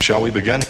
Shall we begin?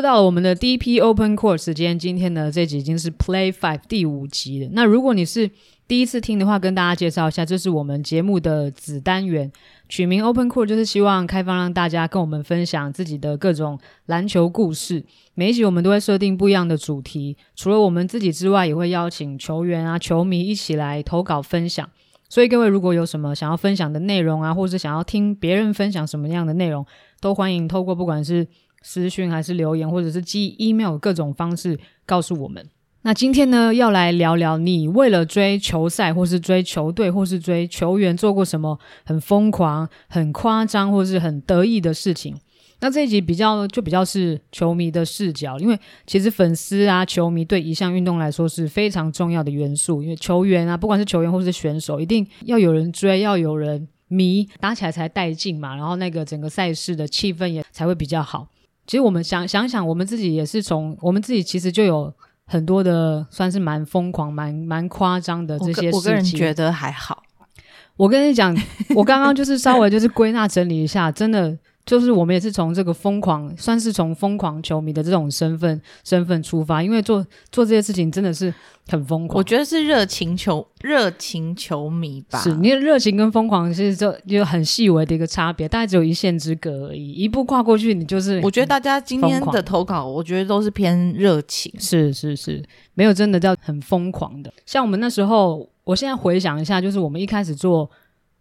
到了我们的第一批 Open Core 时间，今天呢这集已经是 Play Five 第五集了。那如果你是第一次听的话，跟大家介绍一下，这是我们节目的子单元，取名 Open Court 就是希望开放让大家跟我们分享自己的各种篮球故事。每一集我们都会设定不一样的主题，除了我们自己之外，也会邀请球员啊、球迷一起来投稿分享。所以各位如果有什么想要分享的内容啊，或是想要听别人分享什么样的内容，都欢迎透过不管是私讯还是留言，或者是寄 email 各种方式告诉我们。那今天呢，要来聊聊你为了追球赛，或是追球队，或是追球员，做过什么很疯狂、很夸张，或是很得意的事情。那这一集比较就比较是球迷的视角，因为其实粉丝啊、球迷对一项运动来说是非常重要的元素。因为球员啊，不管是球员或是选手，一定要有人追，要有人迷，打起来才带劲嘛。然后那个整个赛事的气氛也才会比较好。其实我们想想想，我们自己也是从我们自己其实就有很多的算是蛮疯狂、蛮蛮夸张的这些事情。我个人觉得还好。我跟你讲，我刚刚就是稍微就是归纳整理一下，真的就是我们也是从这个疯狂，算是从疯狂球迷的这种身份身份出发，因为做做这些事情真的是很疯狂。我觉得是热情球热情球迷吧，是你的热情跟疯狂其实就有很细微的一个差别，大概只有一线之隔而已。一步跨过去，你就是我觉得大家今天的投稿，我觉得都是偏热情。是是是，没有真的叫很疯狂的。像我们那时候，我现在回想一下，就是我们一开始做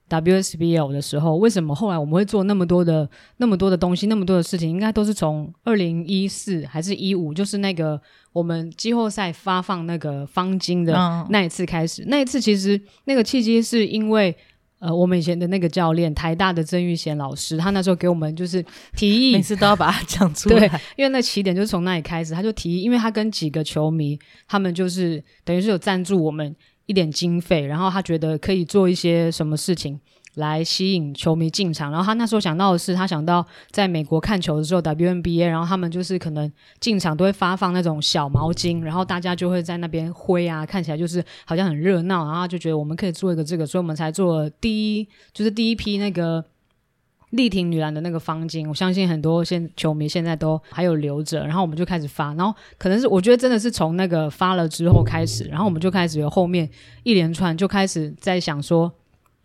WSBL 的时候，为什么后来我们会做那么多的那么多的东西，那么多的事情，应该都是从二零一四还是一五，就是那个我们季后赛发放那个方巾的嗯那一次开始。那一次其实那个契机是因为。呃，我们以前的那个教练，台大的曾玉贤老师，他那时候给我们就是提议，每次都要把它讲出 对来。，因为那起点就是从那里开始，他就提议，因为他跟几个球迷，他们就是等于是有赞助我们一点经费，然后他觉得可以做一些什么事情来吸引球迷进场。然后他那时候想到的是，他想到在美国看球的时候，WNBA，然后他们就是可能进场都会发放那种小毛巾，然后大家就会在那边挥啊，看起来就是好像很热闹，然后他就觉得我们可以做一个这个，所以我们才做第一，就是第一批那个。力挺女篮的那个方巾，我相信很多现球迷现在都还有留着，然后我们就开始发，然后可能是我觉得真的是从那个发了之后开始，然后我们就开始有后面一连串就开始在想说，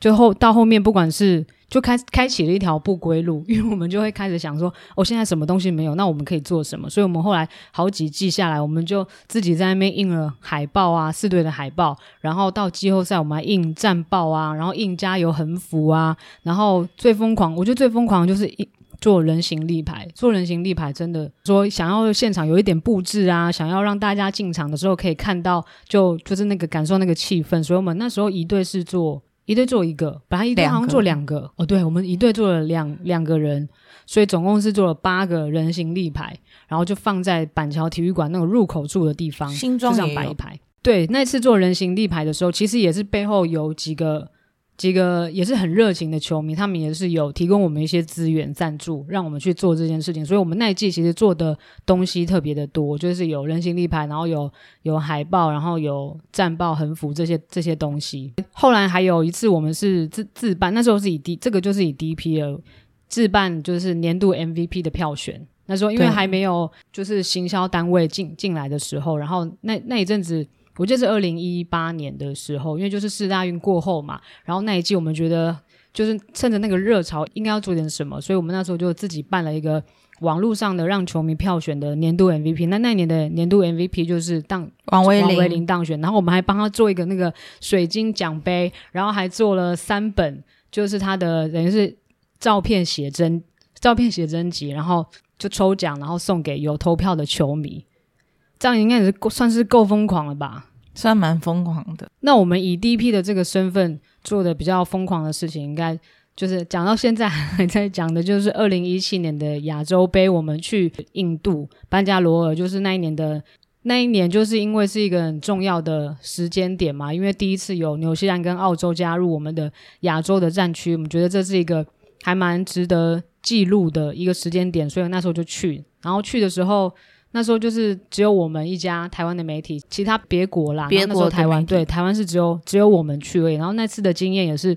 最后到后面不管是就开开启了一条不归路，因为我们就会开始想说，哦，现在什么东西没有，那我们可以做什么？所以我们后来好几季下来，我们就自己在那边印了海报啊，四队的海报，然后到季后赛我们还印战报啊，然后印加油横幅啊，然后最疯狂，我觉得最疯狂就是一做人形立牌，做人形立牌真的说想要现场有一点布置啊，想要让大家进场的时候可以看到，就就是那个感受那个气氛，所以我们那时候一队是做一队做一个，本来一队好像做两个。哦，对，我们一队做了两两个人，所以总共是做了八个人形立牌，然后就放在板桥体育馆那个入口处的地方，这样摆一排。对，那次做人形立牌的时候，其实也是背后有几个几个也是很热情的球迷，他们也是有提供我们一些资源赞助，让我们去做这件事情。所以，我们那一季其实做的东西特别的多，就是有人形立牌，然后有有海报，然后有战报、横幅这些这些东西。后来还有一次，我们是自自办，那时候是以第这个就是以 DPL 自办，就是年度 MVP 的票选。那时候因为还没有就是行销单位进进来的时候，然后那那一阵子。我记得是二零一八年的时候，因为就是四大运过后嘛，然后那一季我们觉得就是趁着那个热潮，应该要做点什么，所以我们那时候就自己办了一个网络上的让球迷票选的年度 MVP。那那一年的年度 MVP 就是当王威王维林林当选，然后我们还帮他做一个那个水晶奖杯，然后还做了三本，就是他的等于是照片写真照片写真集，然后就抽奖，然后送给有投票的球迷。这样应该也是够算是够疯狂了吧？算蛮疯狂的。那我们以 DP 的这个身份做的比较疯狂的事情，应该就是讲到现在还在讲的，就是二零一七年的亚洲杯，我们去印度班加罗尔，就是那一年的那一年就是因为是一个很重要的时间点嘛，因为第一次有纽西兰跟澳洲加入我们的亚洲的战区，我们觉得这是一个还蛮值得记录的一个时间点，所以那时候就去。然后去的时候，那时候就是只有我们一家台湾的媒体，其他别国啦，别国台湾对台湾是只有只有我们去而已。然后那次的经验也是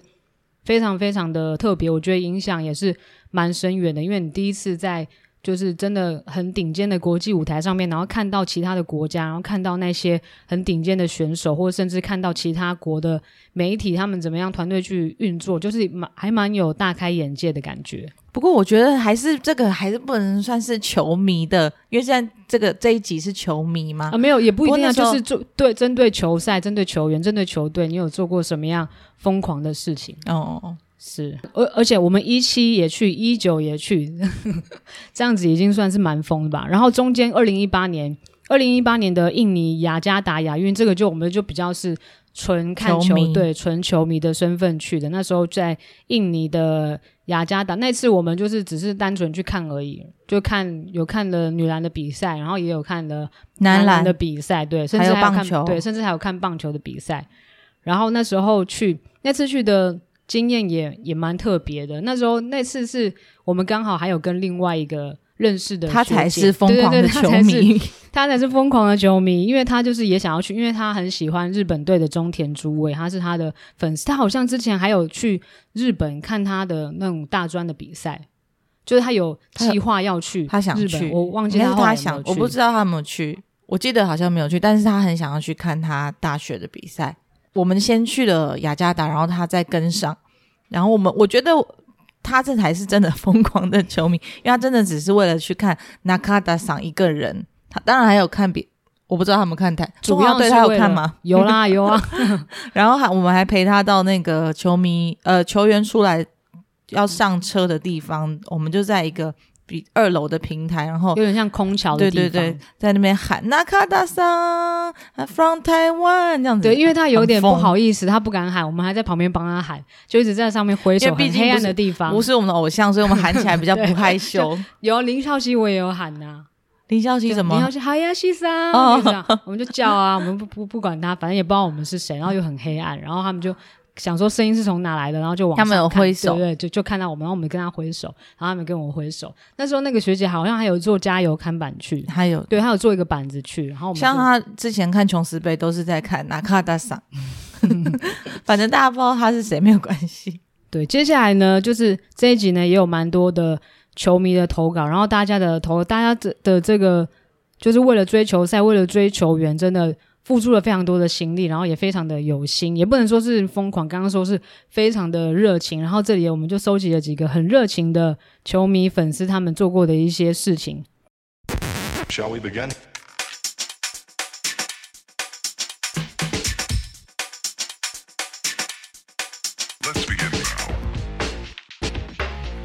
非常非常的特别，我觉得影响也是蛮深远的，因为你第一次在就是真的很顶尖的国际舞台上面，然后看到其他的国家，然后看到那些很顶尖的选手，或者甚至看到其他国的媒体他们怎么样团队去运作，就是蛮还蛮有大开眼界的感觉。不过我觉得还是这个还是不能算是球迷的，因为现在这个这一集是球迷吗啊，。没有，也不一定就是做对针对球赛、针对球员、针对球队，你有做过什么样疯狂的事情？哦，是，而而且我们一七也去，一九也去，这样子已经算是蛮疯的吧。然后中间二零一八年，二零一八年的印尼雅加达亚运，这个就我们就比较是纯看球队、纯球迷的身份去的。那时候在印尼的雅加达，那次我们就是只是单纯去看而已，就看有看了女篮的比赛，然后也有看了男篮篮的比赛，对，甚至还有对，甚至还有看棒球的比赛。然后那时候去那次去的经验也也蛮特别的。那时候那次是我们刚好还有跟另外一个认识的他才是疯狂的球迷，他才是疯狂的球迷，因为他就是也想要去，因为他很喜欢日本队的中田朱伟，他是他的粉丝。他好像之前还有去日本看他的那种大专的比赛，就是他有计划要去他想去我忘记他想，去我不知道他有没有去，我记得好像没有去，但是他很想要去看他大学的比赛。我们先去了雅加达，然后他再跟上，然后我们我觉得他这才是真的疯狂的球迷，因为他真的只是为了去看纳卡达桑一个人，他当然还有看别，我不知道他们看台主要对他有看吗？有啦有啊，然后还我们还陪他到那个球迷呃球员出来要上车的地方，我们就在一个比二楼的平台，然后有点像空桥的对地方。对对，在那边喊纳卡达桑 from Taiwan 这样子，对，因为他有点不好意思，他不敢喊，我们还在旁边帮他喊，就一直在上面挥手，因为毕很黑暗的地方。不是我们的偶像，所以我们喊起来比较不 害羞。有林孝熙，我也有喊呐、林孝熙什么林孝？熙，嗨呀，西桑，我们就叫啊，我们不不不管他，反正也不知道我们是谁，然后又很黑暗，然后他们就想说声音是从哪来的，然后就往他们有挥手对对，就就看到我们，然后我们跟他挥手，然后他们跟我挥手。那时候那个学姐好像还有做加油看板去，还有对，她有做一个板子去，然后我们像他之前看琼斯杯都是在看纳卡达桑，反正大家不知道他是谁没有关系。对，接下来呢，就是这一集呢也有蛮多的球迷的投稿，然后大家的投，大家的的这个就是为了追球赛，为了追球员，真的付出了非常多的心力，然后也非常的有心，也不能说是疯狂，刚刚说是非常的热情。然后这里我们就收集了几个很热情的球迷粉丝他们做过的一些事情。Shall we begin? Let's begin now.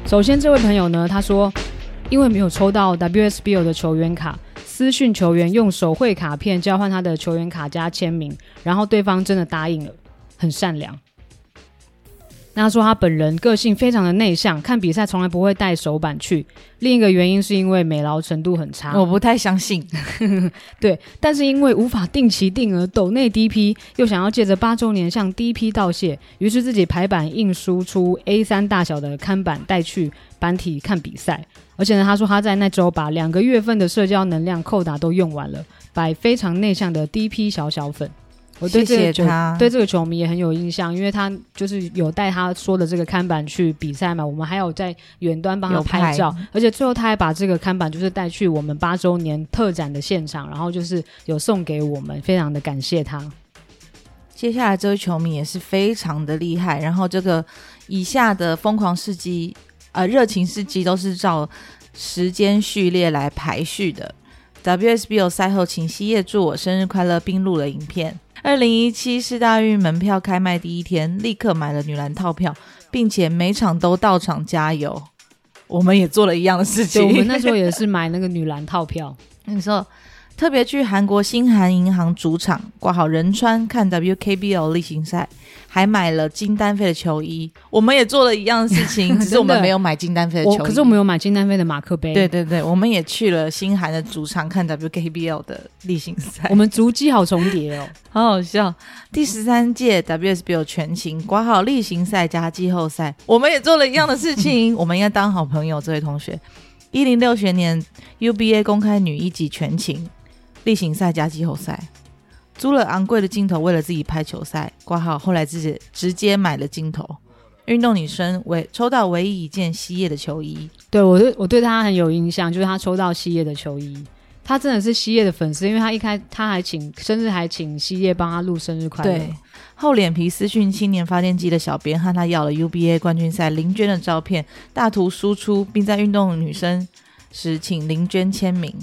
首先，这位朋友呢，他说，因为没有抽到 WSBL 的球员卡，私讯球员用手绘卡片交换他的球员卡加签名，然后对方真的答应了，很善良。那他说他本人个性非常的内向，看比赛从来不会带手板去。另一个原因是因为美劳程度很差。我不太相信，对，但是因为无法定期定额抖内 DP，又想要借着八周年向 DP 道谢，于是自己排版印输出 A 三大小的看板带去班体看比赛。而且呢，他说他在那周把两个月份的社交能量扣打都用完了，摆非常内向的 DP 小小粉。我对谢这个。对这个球迷也很有印象，因为他就是有带他说的这个看板去比赛嘛，我们还有在远端帮他拍拍照，而且最后他还把这个看板就是带去我们八周年特展的现场，然后就是有送给我们，非常的感谢他。接下来这位球迷也是非常的厉害，然后这个以下的疯狂事迹，呃，热情事迹都是照时间序列来排序的。WSBO 赛后，请希叶祝我生日快乐，并录了影片。二零一七世大运门票开卖第一天，立刻买了女篮套票，并且每场都到场加油。我们也做了一样的事，情。我们那时候也是买那个女篮套票，你说特别去韩国新韩银行主场挂好仁川看 WKBL 例行赛，还买了金丹飞的球衣。我们也做了一样的事情，只是我们没有买金丹飞的球衣。可是我们有买金丹飞的马克杯，对，对对，我们也去了新韩的主场看 WKBL 的例行赛我，们足迹好重叠哦。好好笑。第十三届 WSBL 全勤挂好例行赛加季后赛，我们也做了一样的事情。我们应该当好朋友，这位同学。一零六学年 UBA 公开女一级全勤例行赛加季后赛，租了昂贵的镜头，为了自己拍球赛挂号，后来自己直接买了镜头。运动女生唯抽到唯一一件西叶的球衣，对我对我对她很有印象，就是她抽到西叶的球衣，她真的是西叶的粉丝，因为她一开她还请生日还请西叶帮她录生日快乐。对，厚脸皮私讯青年发电机的小编和他要了 UBA 冠军赛林娟的照片，大图输出，并在运动女生时请林娟签名。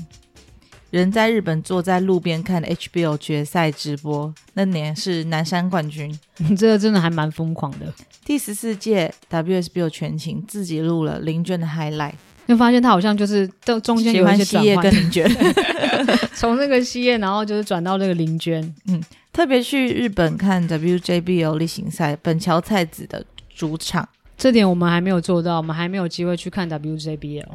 人在日本坐在路边看 HBO 决赛直播，那年是南山冠军。这个真的还蛮疯狂的。第十四届 WSBO 全勤自己录了林娟的 highlight，就发现他好像就是到中间喜有一些转换跟，林娟。从那个西叶，然后就是转到那个林娟。嗯特别去日本看 WJBL 例行赛，本桥菜子的主场。这点我们还没有做到，我们还没有机会去看 WJBL。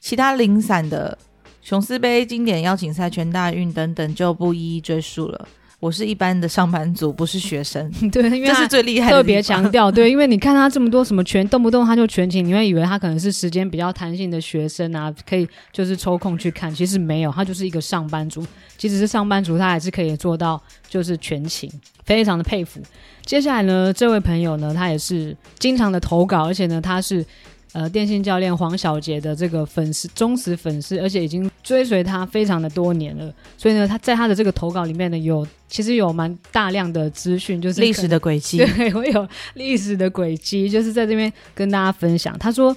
其他零散的琼斯杯、经典邀请赛、全大运等等就不一一赘述了。我是一般的上班族，不是学生，对，因为 这他是最厉害的。特别强调，对，因为你看他这么多什么全，动不动他就全勤，你会以为他可能是时间比较弹性的学生啊，可以就是抽空去看，其实没有，他就是一个上班族。即使是上班族，他还是可以做到就是全勤，非常的佩服。接下来呢，这位朋友呢，他也是经常的投稿，而且呢，他是呃电信教练黄小杰的这个粉丝忠实粉丝，而且已经追随他非常的多年了。所以呢，他在他的这个投稿里面呢，有其实有蛮大量的资讯，就是历史的轨迹。对，我有历史的轨迹，就是在这边跟大家分享。他说，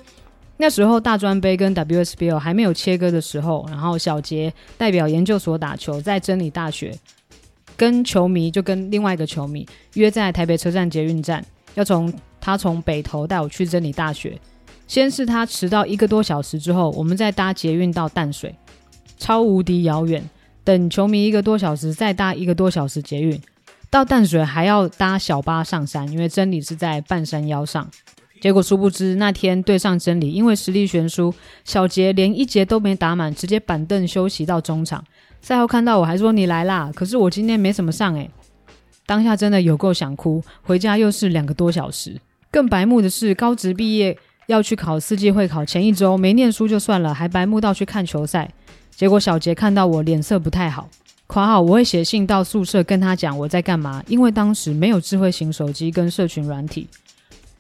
那时候大专杯跟 WSBL 还没有切割的时候，然后小杰代表研究所打球，在真理大学跟球迷就跟另外一个球迷约在台北车站捷运站，要从他从北投带我去真理大学。先是他迟到一个多小时之后，我们再搭捷运到淡水，超无敌遥远。等球迷一个多小时，再搭一个多小时捷运。到淡水还要搭小巴上山，因为真理是在半山腰上。结果殊不知那天对上真理，因为实力悬殊，小杰连一节都没打满，直接板凳休息到中场。赛后看到我还说你来啦，可是我今天没什么上诶、当下真的有够想哭，回家又是两个多小时。更白目的是，高职毕业要去考四季会考，前一周没念书就算了，还白目到去看球赛。结果小杰看到我脸色不太好，夸号我会写信到宿舍跟他讲我在干嘛，因为当时没有智慧型手机跟社群软体。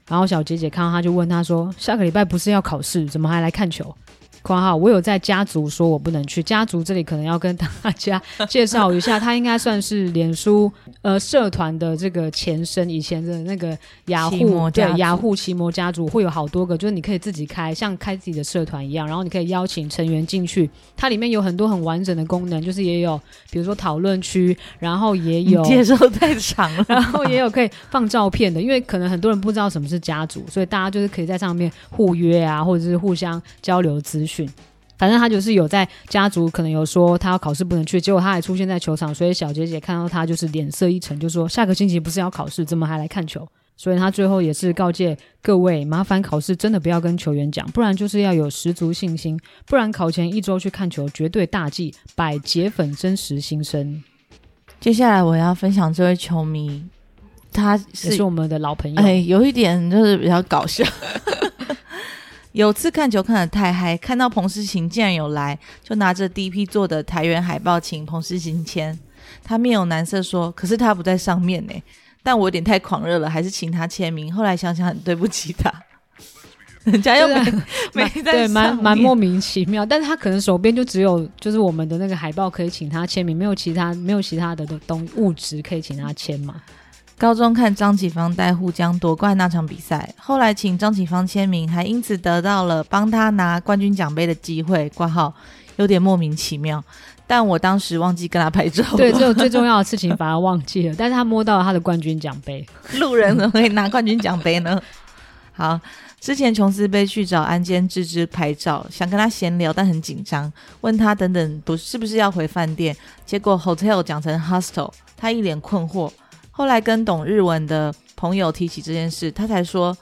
然后小杰姐看到他就问他说：“下个礼拜不是要考试，怎么还来看球？”括号我有在家族说我不能去，家族这里可能要跟大家介绍一下，它应该算是脸书呃社团的这个前身，以前的那个雅虎对雅虎奇摩家族会有好多个，就是你可以自己开，像开自己的社团一样，然后你可以邀请成员进去，它里面有很多很完整的功能，就是也有比如说讨论区，然后也有介绍太长了，然后也有可以放照片的，因为可能很多人不知道什么是家族，所以大家就是可以在上面互约啊，或者是互相交流资讯。反正他就是有在家族，可能有说他要考试不能去，结果他还出现在球场，所以小杰姐看到他就是脸色一沉，就说下个星期不是要考试，怎么还来看球？所以他最后也是告诫各位，麻烦考试真的不要跟球员讲，不然就是要有十足信心，不然考前一周去看球绝对大忌，百解粉真实心声，接下来我要分享这位球迷，他也是是我们的老朋友。哎，有一点就是比较搞笑。有次看球看得太嗨，看到彭诗琴竟然有来，就拿着第一批做的台原海报请彭诗琴签。他面有难色说：“可是他不在上面呢。”但我有点太狂热了，还是请他签名。后来想想很对不起他，人家又没就是没在对，蛮蛮莫名其妙。但是他可能手边就只有就是我们的那个海报可以请他签名，没有其他没有其他的东物质可以请他签嘛。高中看张启芳带沪江夺冠那场比赛，后来请张启芳签名，还因此得到了帮他拿冠军奖杯的机会。挂号有点莫名其妙，但我当时忘记跟他拍照了。对，这种最重要的事情反而忘记了，但是他摸到了他的冠军奖杯。路人怎么可以拿冠军奖杯呢？好，之前琼斯杯去找安监芝芝拍照，想跟他闲聊，但很紧张，问他等等不是不是要回饭店，结果 hotel 讲成 hostel，他一脸困惑。后来跟懂日文的朋友提起这件事，他才说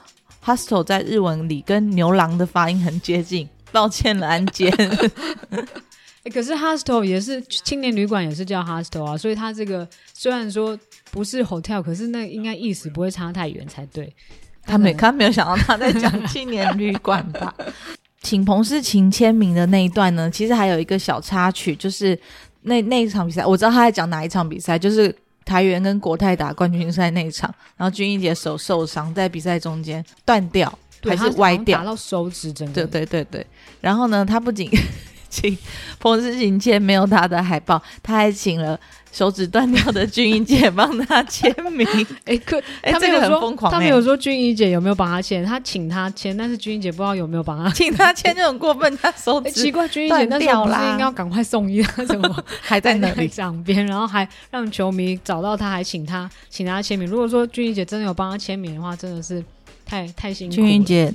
hostel 在日文里跟牛郎的发音很接近，抱歉了安监。欸可是 hostel 也是青年旅馆，也是叫 hostel 啊，所以它这个虽然说不是 hotel，可是那应该意思不会差太远才对。他没他没有想到他在讲青年旅馆吧？请彭诗琴签名的那一段呢，其实还有一个小插曲，就是那那一场比赛，我知道他在讲哪一场比赛，就是台元跟国泰打冠军赛那一场，然后君怡姐手受伤，在比赛中间断掉还是歪掉打，到手指整个。对对对对。然后呢，他不仅 请彭诗琴签没有他的海报，他还请了手指断掉的君怡姐帮他签名。哎、可他没有说，疯狂哎他没有说君怡姐有没有帮他签，他请他签，但是君怡姐不知道有没有帮他。请他签就很过分，他手哎、指奇怪，军医姐断那时候不是应该要赶快送医，他怎么还在那里。场边，然后还让球迷找到他，还请他请他签名。如果说君怡姐真的有帮他签名的话，真的是太太辛苦了。君怡姐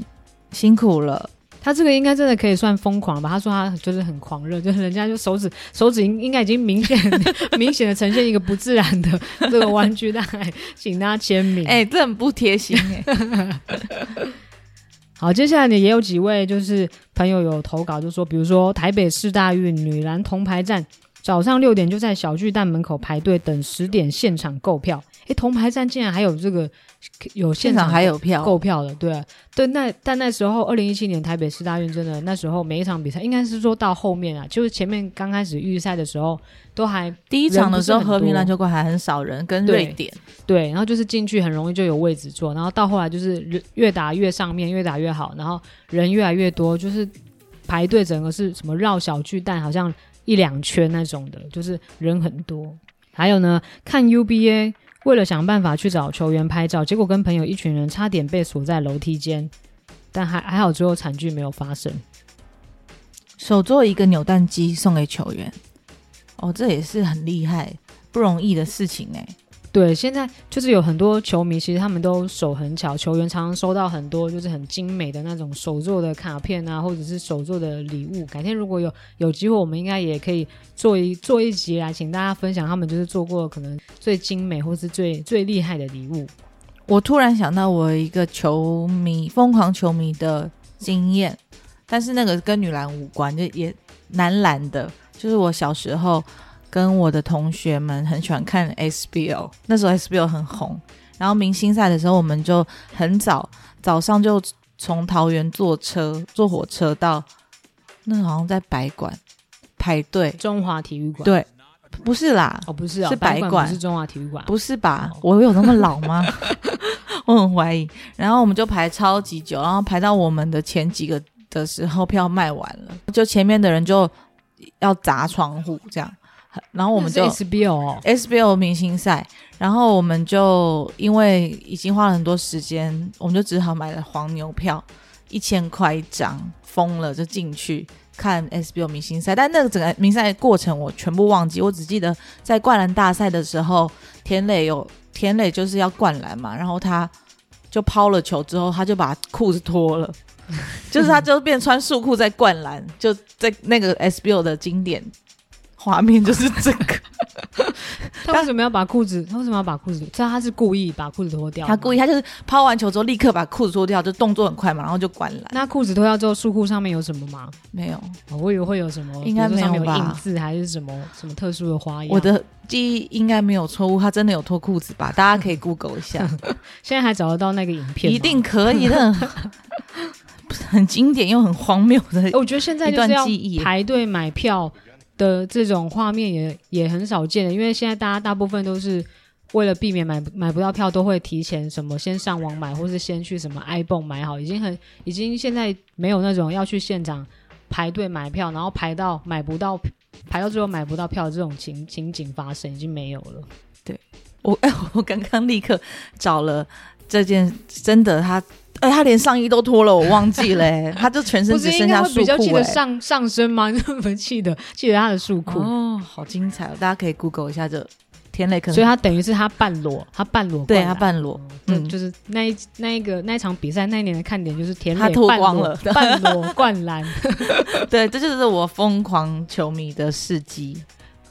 辛苦了，他这个应该真的可以算疯狂吧？他说他就是很狂热，就是人家就手指手指应应该已经明显 明显的呈现一个不自然的 这个弯曲，但还请他签名。哎、这很不贴心哎、好，接下来呢也有几位就是朋友有投稿，就说比如说台北市大运女篮铜牌战，早上六点就在小巨蛋门口排队等十点现场购票。诶，铜牌战竟然还有这个有现现场还有票，购票的，对啊，对，那但那时候二零一七年台北市大运真的那时候每一场比赛应该是说到后面啊，就是前面刚开始预赛的时候都还第一场的时候和平篮球馆还很少人，跟对瑞典。对，然后就是进去很容易就有位置坐，然后到后来就是人越打越上面，越打越好，然后人越来越多，就是排队整个是什么绕小巨蛋，好像一两圈那种的，就是人很多。还有呢，看 UBA 为了想办法去找球员拍照，结果跟朋友一群人差点被锁在楼梯间，但还还好最后惨剧没有发生。手做一个扭蛋机送给球员，哦，这也是很厉害、不容易的事情哎。对，现在就是有很多球迷，其实他们都手很巧，球员常常收到很多就是很精美的那种手做的卡片啊，或者是手做的礼物。改天如果有有机会，我们应该也可以做一做一集来，请大家分享他们就是做过可能最精美或是最最厉害的礼物。我突然想到，我一个球迷疯狂球迷的经验，但是那个跟女篮无关，就也男篮的，就是我小时候跟我的同学们很喜欢看 SBL，那时候 SBL 很红，然后明星赛的时候，我们就很早早上就从桃园坐车坐火车到那好像在白馆排队，中华体育馆。对，不是啦，哦，不是啊，是白白馆。不是中华体育馆，不是吧？哦？我有那么老吗？我很怀疑。然后我们就排超级久，然后排到我们的前几个的时候，票卖完了，就前面的人就要砸窗户这样，然后我们就 SBO 哦，SBO 明星赛，然后我们就因为已经花了很多时间，我们就只好买了黄牛票，一千块一张，疯了就进去看 SBO 明星赛。但那个整个明赛过程我全部忘记，我只记得在灌篮大赛的时候，田磊有田磊就是要灌篮嘛，然后他就抛了球之后，他就把裤子脱了。就是他就变穿束裤在灌篮，就在那个 SBO 的经典画面就是这个。他为什么要把裤子？他为什么要把裤子？知道他是故意把裤子脱掉，他故意，他就是抛完球之后立刻把裤子脱掉，就动作很快嘛，然后就灌篮。那裤子脱掉之后，束裤上面有什么吗？没有，哦我以为会有什么，应该没有吧印字还是什么什么特殊的花样。我的记忆应该没有错误，他真的有脱裤子吧？大家可以 Google 一下，现在还找得到那个影片，一定可以的。很经典又很荒谬的欸。我觉得现在一就是要段记忆排队买票的这种画面也也很少见的，因为现在大家大部分都是为了避免买买不到票，都会提前什么先上网买，或是先去什么 iPhone 买好，已经很已经现在没有那种要去现场排队买票，然后排到买不到。排到最后买不到票这种情情景发生已经没有了。对我哎，我刚刚立刻找了这件，真的他。哎，他连上衣都脱了，我忘记了、欸，他就全身只剩下束会比较记。得上上身吗？你怎么记得记得他的束裤？哦，好精彩哦！大家可以 Google 一下这田磊可能所以他等于是他半裸，他半裸对他半裸，嗯，嗯，就是那一那一个那一场比赛那一年的看点就是田他脱磊半裸光了半裸灌篮，对，这就是我疯狂球迷的事迹。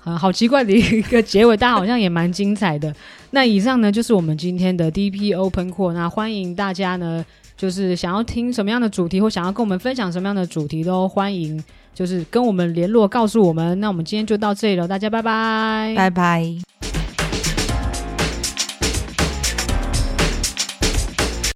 呃，好奇怪的一个结尾，但好像也蛮精彩的。那以上呢就是我们今天的 DP Open Call，那欢迎大家呢，就是想要听什么样的主题，或想要跟我们分享什么样的主题，都欢迎就是跟我们联络，告诉我们。那我们今天就到这里了，大家拜拜，拜拜。